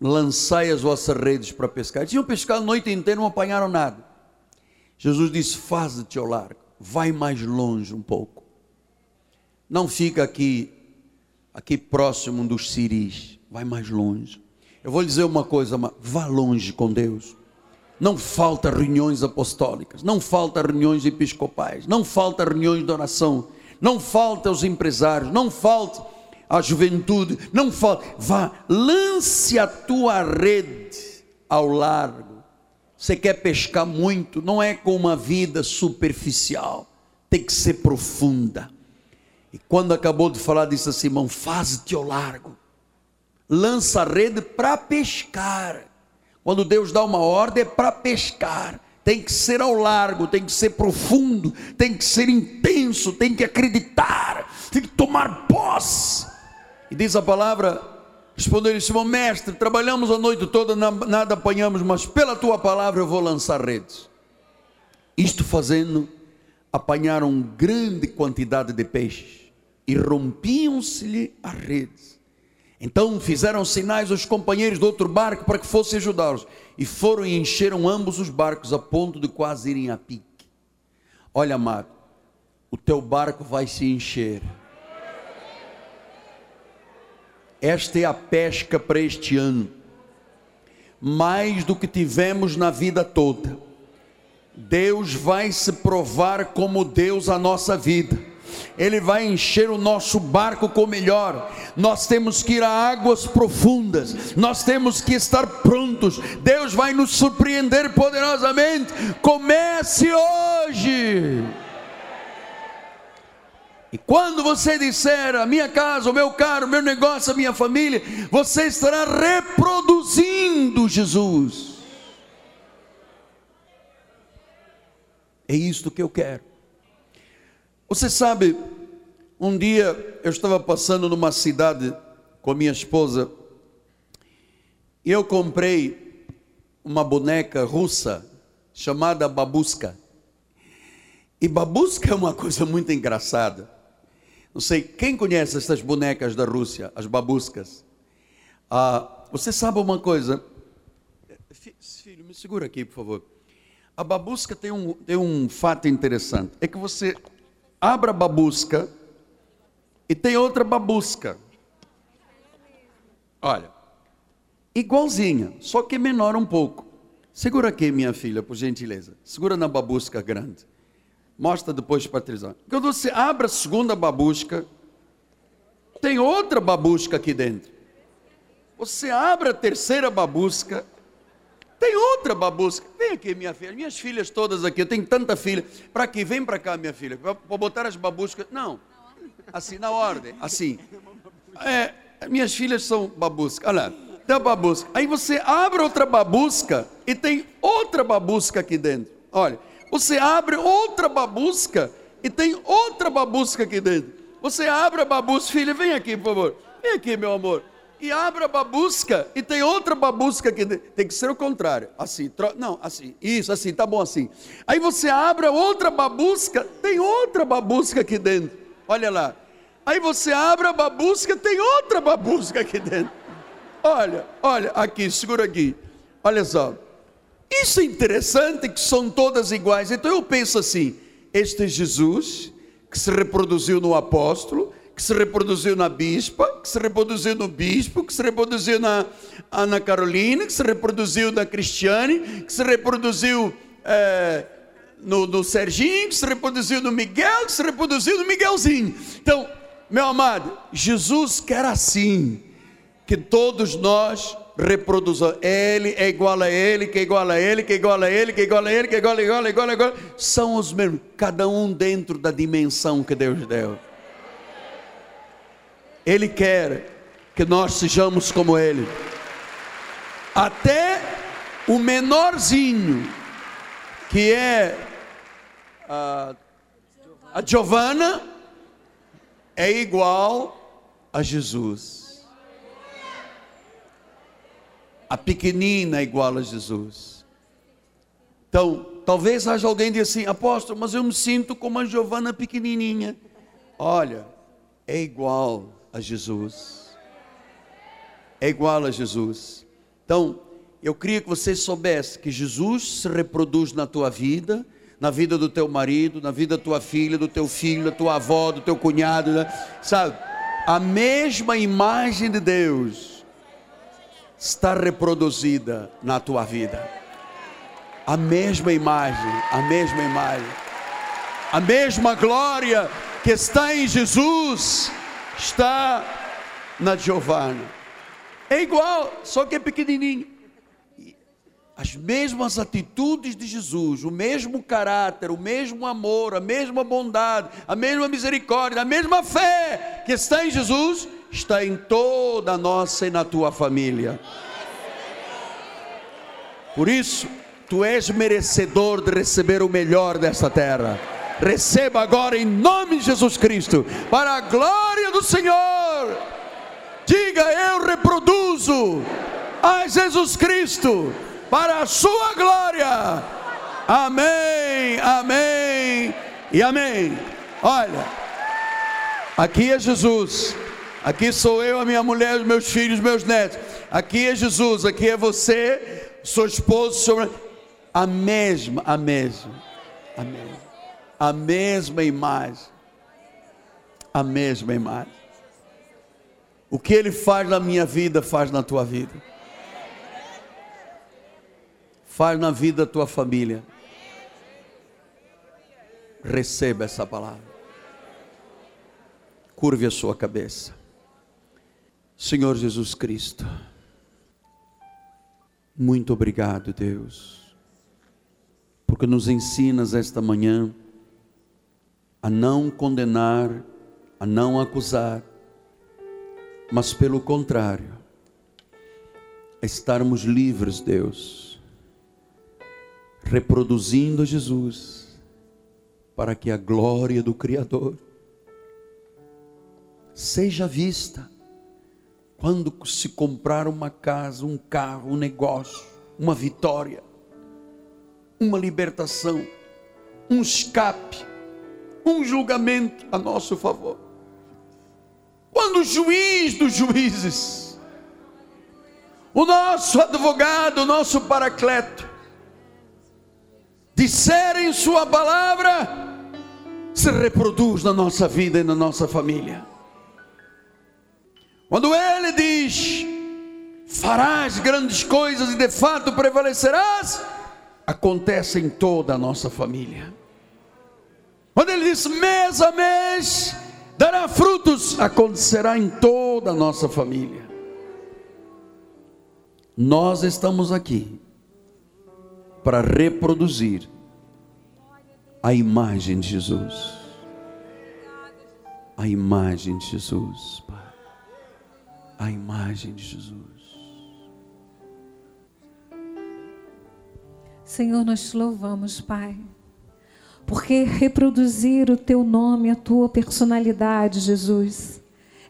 lançai as vossas redes para pescar. Tinham pescado a noite inteira, não apanharam nada. Jesus disse: Faze-te ao largo, vai mais longe um pouco. Não fica aqui, aqui próximo dos ciris, vai mais longe. Eu vou lhe dizer uma coisa, vá longe com Deus. Não falta reuniões apostólicas, não falta reuniões episcopais, não falta reuniões de oração, não falta os empresários, não falta a juventude, não falta. Vá, lance a tua rede ao largo. Você quer pescar muito, não é com uma vida superficial, tem que ser profunda. E quando acabou de falar, disse a Simão: Faz-te ao largo, lança a rede para pescar. Quando Deus dá uma ordem, é para pescar. Tem que ser ao largo, tem que ser profundo, tem que ser intenso, tem que acreditar, tem que tomar posse. E diz a palavra: respondeu Simão, mestre, trabalhamos a noite toda, nada apanhamos, mas pela tua palavra eu vou lançar redes. Isto fazendo, apanharam grande quantidade de peixes e rompiam-se-lhe as redes. Então fizeram sinais aos companheiros do outro barco para que fossem ajudá-los. E foram e encheram ambos os barcos a ponto de quase irem a pique. Olha, amado, o teu barco vai se encher. Esta é a pesca para este ano. Mais do que tivemos na vida toda. Deus vai se provar como Deus a nossa vida. Ele vai encher o nosso barco com o melhor. Nós temos que ir a águas profundas, nós temos que estar prontos. Deus vai nos surpreender poderosamente. Comece hoje. E quando você disser a minha casa, o meu carro, o meu negócio, a minha família, você estará reproduzindo Jesus. É isto que eu quero. Você sabe, um dia eu estava passando numa cidade com a minha esposa e eu comprei uma boneca russa chamada Babuska. E Babuska é uma coisa muito engraçada. Não sei quem conhece essas bonecas da Rússia, as babuscas. Ah, você sabe uma coisa? Filho, me segura aqui, por favor. A babusca tem um, tem um fato interessante. É que você abra a babusca e tem outra babusca. Olha, igualzinha, só que menor um pouco. Segura aqui, minha filha, por gentileza. Segura na babusca grande. Mostra depois para a Quando você abre a segunda babusca, tem outra babusca aqui dentro. Você abre a terceira babusca, tem outra babusca. Vem aqui, minha filha. Minhas filhas todas aqui. Eu tenho tanta filha. Para aqui, vem para cá, minha filha. Para botar as babuscas. Não. Assim, na ordem. Assim. É, minhas filhas são babusca. Olha lá. Tem a babusca. Aí você abre outra babusca e tem outra babusca aqui dentro. Olha. Você abre outra babusca e tem outra babusca aqui dentro. Você abre a babusca. Filha, vem aqui, por favor. Vem aqui, meu amor e abre a babusca e tem outra babusca que tem que ser o contrário. Assim, tro... não, assim, isso, assim, tá bom assim. Aí você abre a outra babusca, tem outra babusca aqui dentro. Olha lá. Aí você abre a babusca, tem outra babusca aqui dentro. Olha, olha, aqui, segura aqui. Olha só. Isso é interessante que são todas iguais. Então eu penso assim: este Jesus que se reproduziu no apóstolo, que se reproduziu na bispa, que se reproduziu no bispo, que se reproduziu na Ana Carolina, que se reproduziu na Cristiane, que se reproduziu é, no, no Serginho, que se reproduziu no Miguel, que se reproduziu no Miguelzinho. Então, meu amado, Jesus quer assim, que todos nós reproduzam. Ele é igual a ele, que é igual a ele, que é igual a ele, que é igual a ele, que é igual a igual a igual a igual. São os mesmos, cada um dentro da dimensão que Deus deu. Ele quer que nós sejamos como Ele. Até o menorzinho, que é a, a Giovana, é igual a Jesus. A pequenina é igual a Jesus. Então, talvez haja alguém diga assim, apóstolo, mas eu me sinto como a Giovana pequenininha. Olha, é igual a Jesus. É igual a Jesus. Então, eu queria que você soubesse que Jesus se reproduz na tua vida, na vida do teu marido, na vida da tua filha, do teu filho, da tua avó, do teu cunhado, né? sabe? A mesma imagem de Deus está reproduzida na tua vida. A mesma imagem, a mesma imagem, a mesma glória que está em Jesus está na Giovana. É igual, só que é pequenininho. As mesmas atitudes de Jesus, o mesmo caráter, o mesmo amor, a mesma bondade, a mesma misericórdia, a mesma fé que está em Jesus, está em toda a nossa e na tua família. Por isso, tu és merecedor de receber o melhor desta terra receba agora em nome de Jesus Cristo, para a glória do Senhor. Diga: Eu reproduzo a Jesus Cristo, para a sua glória. Amém, amém e amém. Olha, Aqui é Jesus. Aqui sou eu, a minha mulher, os meus filhos, meus netos. Aqui é Jesus, aqui é você, seu esposo, a mesma, a mesma, a mesma, a mesma imagem, a mesma imagem. O que Ele faz na minha vida, faz na tua vida, faz na vida da tua família. Receba essa palavra. Curve a sua cabeça. Senhor Jesus Cristo, muito obrigado, Deus, porque nos ensinas esta manhã a não condenar, a não acusar, mas pelo contrário, a estarmos livres, Deus, reproduzindo Jesus, para que a glória do Criador seja vista. Quando se comprar uma casa, um carro, um negócio, uma vitória, uma libertação, um escape, um julgamento a nosso favor. Quando o juiz dos juízes, o nosso advogado, o nosso paracleto, disserem sua palavra, se reproduz na nossa vida e na nossa família. Quando ele diz: farás grandes coisas e de fato prevalecerás, acontece em toda a nossa família. Quando ele diz: mês a mês dará frutos, acontecerá em toda a nossa família. Nós estamos aqui para reproduzir a imagem de Jesus. A imagem de Jesus, Pai a imagem de Jesus. Senhor, nós te louvamos, Pai, porque reproduzir o teu nome, a tua personalidade, Jesus,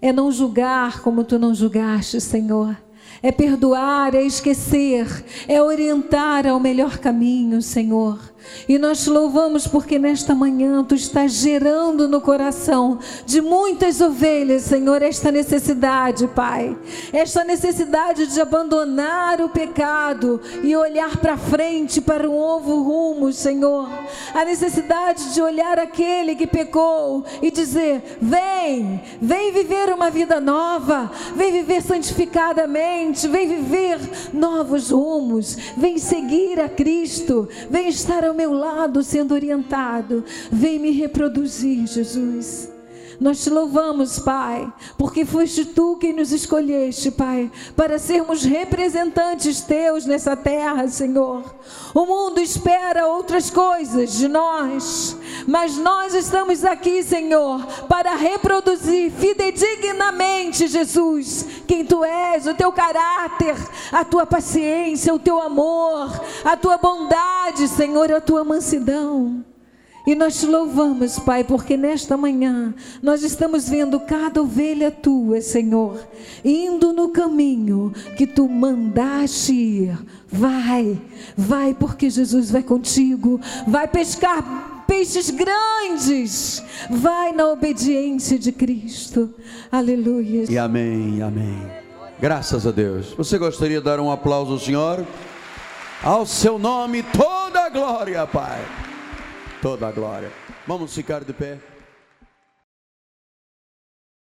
é não julgar como tu não julgaste, Senhor é perdoar, é esquecer, é orientar ao melhor caminho, Senhor. E nós te louvamos porque nesta manhã tu estás gerando no coração de muitas ovelhas, Senhor, esta necessidade, Pai. Esta necessidade de abandonar o pecado e olhar para frente para um novo rumo, Senhor. A necessidade de olhar aquele que pecou e dizer: Vem, vem viver uma vida nova, vem viver santificadamente, vem viver novos rumos, vem seguir a Cristo, vem estar ao meu lado sendo orientado. Vem me reproduzir, Jesus. Nós te louvamos, Pai, porque foste tu quem nos escolheste, Pai, para sermos representantes teus nessa terra, Senhor. O mundo espera outras coisas de nós, mas nós estamos aqui, Senhor, para reproduzir fidedignamente, Jesus, quem tu és, o teu caráter, a tua paciência, o teu amor, a tua bondade, Senhor, a tua mansidão. E nós te louvamos, Pai, porque nesta manhã nós estamos vendo cada ovelha tua, Senhor, indo no caminho que tu mandaste ir. Vai, vai, porque Jesus vai contigo, vai pescar peixes grandes, vai na obediência de Cristo. Aleluia. E amém, amém. Graças a Deus. Você gostaria de dar um aplauso ao Senhor? Ao seu nome toda a glória, Pai toda a glória. Vamos ficar de pé.